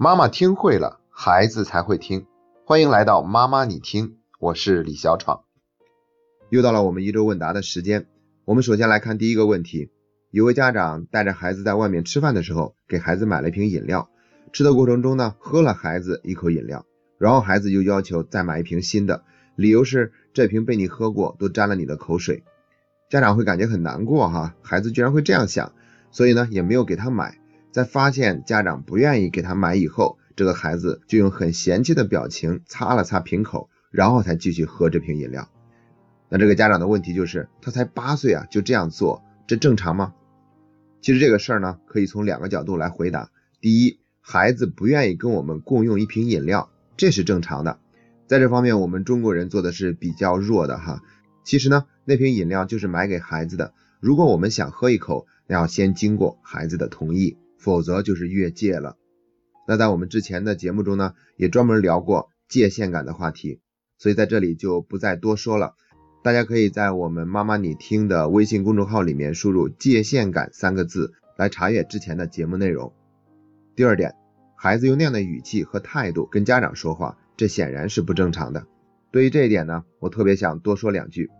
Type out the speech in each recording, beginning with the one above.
妈妈听会了，孩子才会听。欢迎来到妈妈你听，我是李小闯。又到了我们一周问答的时间。我们首先来看第一个问题：有位家长带着孩子在外面吃饭的时候，给孩子买了一瓶饮料，吃的过程中呢，喝了孩子一口饮料，然后孩子又要求再买一瓶新的，理由是这瓶被你喝过，都沾了你的口水。家长会感觉很难过哈，孩子居然会这样想。所以呢，也没有给他买。在发现家长不愿意给他买以后，这个孩子就用很嫌弃的表情擦了擦瓶口，然后才继续喝这瓶饮料。那这个家长的问题就是，他才八岁啊，就这样做，这正常吗？其实这个事儿呢，可以从两个角度来回答。第一，孩子不愿意跟我们共用一瓶饮料，这是正常的。在这方面，我们中国人做的是比较弱的哈。其实呢，那瓶饮料就是买给孩子的，如果我们想喝一口。那要先经过孩子的同意，否则就是越界了。那在我们之前的节目中呢，也专门聊过界限感的话题，所以在这里就不再多说了。大家可以在我们妈妈你听的微信公众号里面输入“界限感”三个字来查阅之前的节目内容。第二点，孩子用那样的语气和态度跟家长说话，这显然是不正常的。对于这一点呢，我特别想多说两句。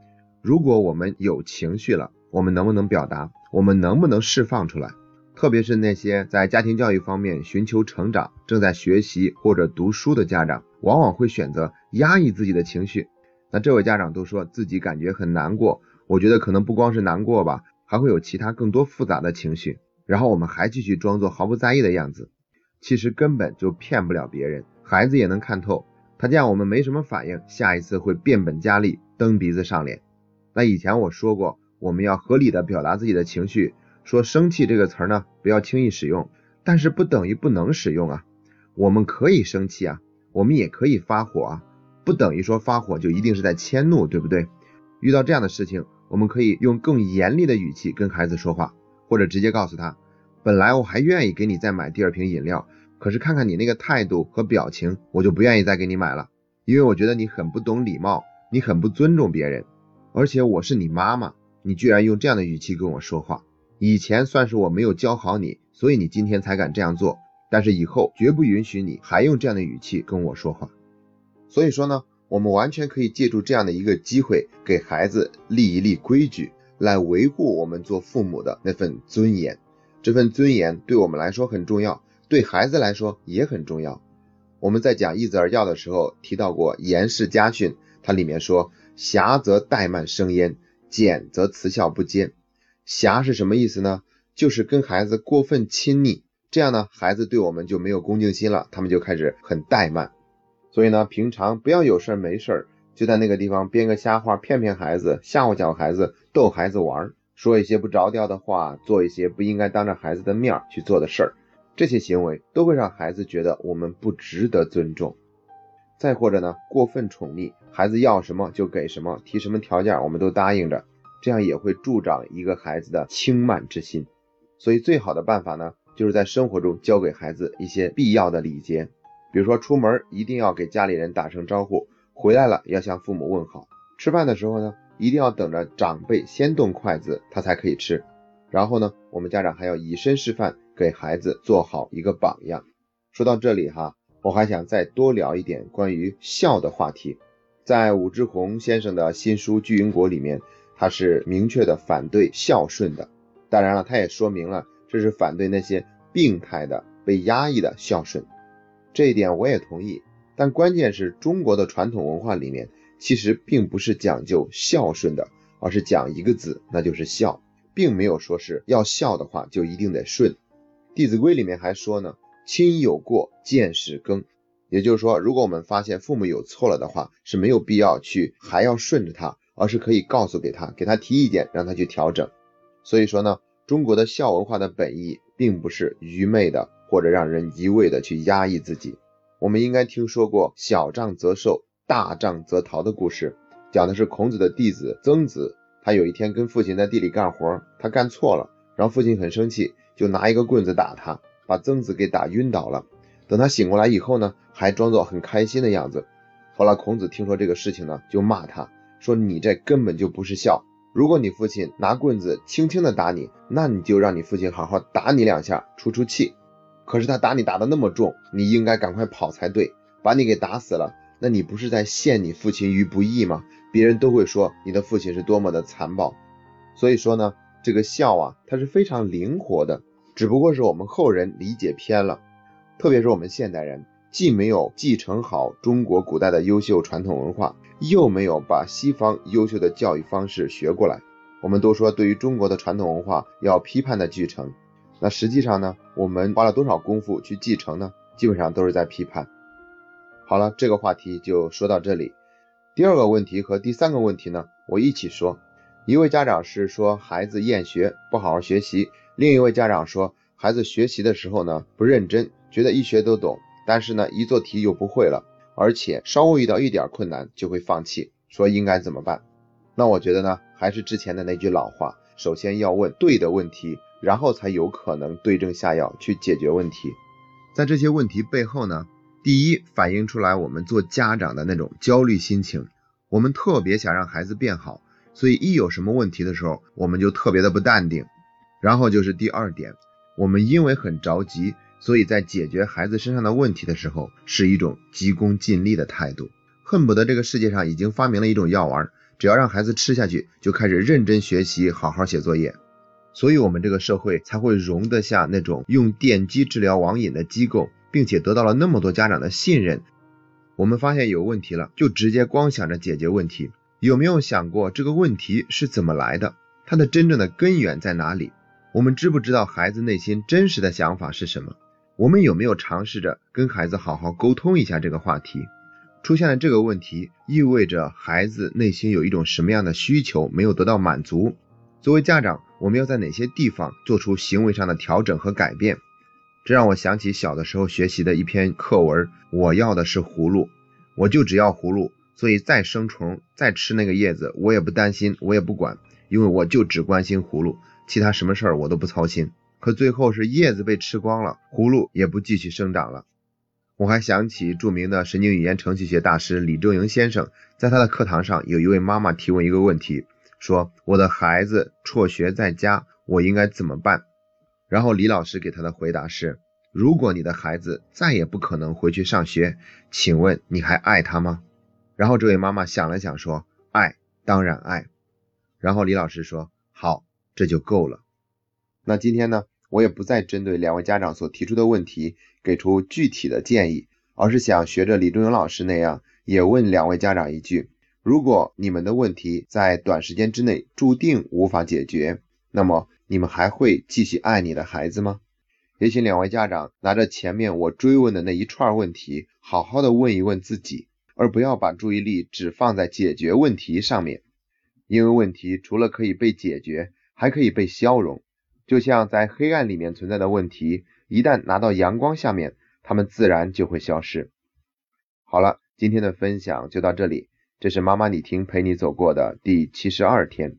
如果我们有情绪了，我们能不能表达？我们能不能释放出来？特别是那些在家庭教育方面寻求成长、正在学习或者读书的家长，往往会选择压抑自己的情绪。那这位家长都说自己感觉很难过，我觉得可能不光是难过吧，还会有其他更多复杂的情绪。然后我们还继续装作毫不在意的样子，其实根本就骗不了别人，孩子也能看透。他见我们没什么反应，下一次会变本加厉，蹬鼻子上脸。那以前我说过。我们要合理的表达自己的情绪，说生气这个词儿呢，不要轻易使用，但是不等于不能使用啊。我们可以生气啊，我们也可以发火啊，不等于说发火就一定是在迁怒，对不对？遇到这样的事情，我们可以用更严厉的语气跟孩子说话，或者直接告诉他，本来我还愿意给你再买第二瓶饮料，可是看看你那个态度和表情，我就不愿意再给你买了，因为我觉得你很不懂礼貌，你很不尊重别人，而且我是你妈妈。你居然用这样的语气跟我说话，以前算是我没有教好你，所以你今天才敢这样做。但是以后绝不允许你还用这样的语气跟我说话。所以说呢，我们完全可以借助这样的一个机会，给孩子立一立规矩，来维护我们做父母的那份尊严。这份尊严对我们来说很重要，对孩子来说也很重要。我们在讲易子而教的时候提到过《严氏家训》，它里面说：“狭则怠慢生焉。”简则慈孝不坚，狭是什么意思呢？就是跟孩子过分亲昵，这样呢，孩子对我们就没有恭敬心了，他们就开始很怠慢。所以呢，平常不要有事没事就在那个地方编个瞎话骗骗孩子，吓唬吓唬孩子，逗孩子玩，说一些不着调的话，做一些不应该当着孩子的面去做的事儿，这些行为都会让孩子觉得我们不值得尊重。再或者呢，过分宠溺孩子，要什么就给什么，提什么条件我们都答应着，这样也会助长一个孩子的轻慢之心。所以最好的办法呢，就是在生活中教给孩子一些必要的礼节，比如说出门一定要给家里人打声招呼，回来了要向父母问好，吃饭的时候呢，一定要等着长辈先动筷子，他才可以吃。然后呢，我们家长还要以身示范，给孩子做好一个榜样。说到这里哈。我还想再多聊一点关于孝的话题，在武志红先生的新书《巨婴国》里面，他是明确的反对孝顺的。当然了，他也说明了这是反对那些病态的、被压抑的孝顺。这一点我也同意。但关键是中国的传统文化里面其实并不是讲究孝顺的，而是讲一个字，那就是孝，并没有说是要孝的话就一定得顺。《弟子规》里面还说呢。亲有过，见使更。也就是说，如果我们发现父母有错了的话，是没有必要去还要顺着他，而是可以告诉给他，给他提意见，让他去调整。所以说呢，中国的孝文化的本意，并不是愚昧的或者让人一味的去压抑自己。我们应该听说过“小仗则受，大仗则逃”的故事，讲的是孔子的弟子曾子，他有一天跟父亲在地里干活，他干错了，然后父亲很生气，就拿一个棍子打他。把曾子给打晕倒了。等他醒过来以后呢，还装作很开心的样子。后来孔子听说这个事情呢，就骂他说：“你这根本就不是孝。如果你父亲拿棍子轻轻的打你，那你就让你父亲好好打你两下，出出气。”可是他打你打的那么重，你应该赶快跑才对，把你给打死了，那你不是在陷你父亲于不义吗？别人都会说你的父亲是多么的残暴。所以说呢，这个孝啊，它是非常灵活的，只不过是我们后人理解偏了，特别是我们现代人，既没有继承好中国古代的优秀传统文化，又没有把西方优秀的教育方式学过来。我们都说对于中国的传统文化要批判的继承。那实际上呢，我们花了多少功夫去继承呢？基本上都是在批判。好了，这个话题就说到这里。第二个问题和第三个问题呢，我一起说。一位家长是说孩子厌学，不好好学习；另一位家长说孩子学习的时候呢不认真，觉得一学都懂，但是呢一做题又不会了，而且稍微遇到一点困难就会放弃，说应该怎么办？那我觉得呢，还是之前的那句老话，首先要问对的问题。然后才有可能对症下药去解决问题。在这些问题背后呢，第一反映出来我们做家长的那种焦虑心情，我们特别想让孩子变好，所以一有什么问题的时候，我们就特别的不淡定。然后就是第二点，我们因为很着急，所以在解决孩子身上的问题的时候，是一种急功近利的态度，恨不得这个世界上已经发明了一种药丸，只要让孩子吃下去，就开始认真学习，好好写作业。所以，我们这个社会才会容得下那种用电击治疗网瘾的机构，并且得到了那么多家长的信任。我们发现有问题了，就直接光想着解决问题，有没有想过这个问题是怎么来的？它的真正的根源在哪里？我们知不知道孩子内心真实的想法是什么？我们有没有尝试着跟孩子好好沟通一下这个话题？出现了这个问题，意味着孩子内心有一种什么样的需求没有得到满足？作为家长，我们要在哪些地方做出行为上的调整和改变？这让我想起小的时候学习的一篇课文：我要的是葫芦，我就只要葫芦，所以再生虫再吃那个叶子，我也不担心，我也不管，因为我就只关心葫芦，其他什么事儿我都不操心。可最后是叶子被吃光了，葫芦也不继续生长了。我还想起著名的神经语言程序学大师李周莹先生，在他的课堂上，有一位妈妈提问一个问题。说我的孩子辍学在家，我应该怎么办？然后李老师给他的回答是：如果你的孩子再也不可能回去上学，请问你还爱他吗？然后这位妈妈想了想说：爱，当然爱。然后李老师说：好，这就够了。那今天呢，我也不再针对两位家长所提出的问题给出具体的建议，而是想学着李忠勇老师那样，也问两位家长一句。如果你们的问题在短时间之内注定无法解决，那么你们还会继续爱你的孩子吗？也请两位家长拿着前面我追问的那一串问题，好好的问一问自己，而不要把注意力只放在解决问题上面。因为问题除了可以被解决，还可以被消融。就像在黑暗里面存在的问题，一旦拿到阳光下面，它们自然就会消失。好了，今天的分享就到这里。这是妈妈你听陪你走过的第七十二天。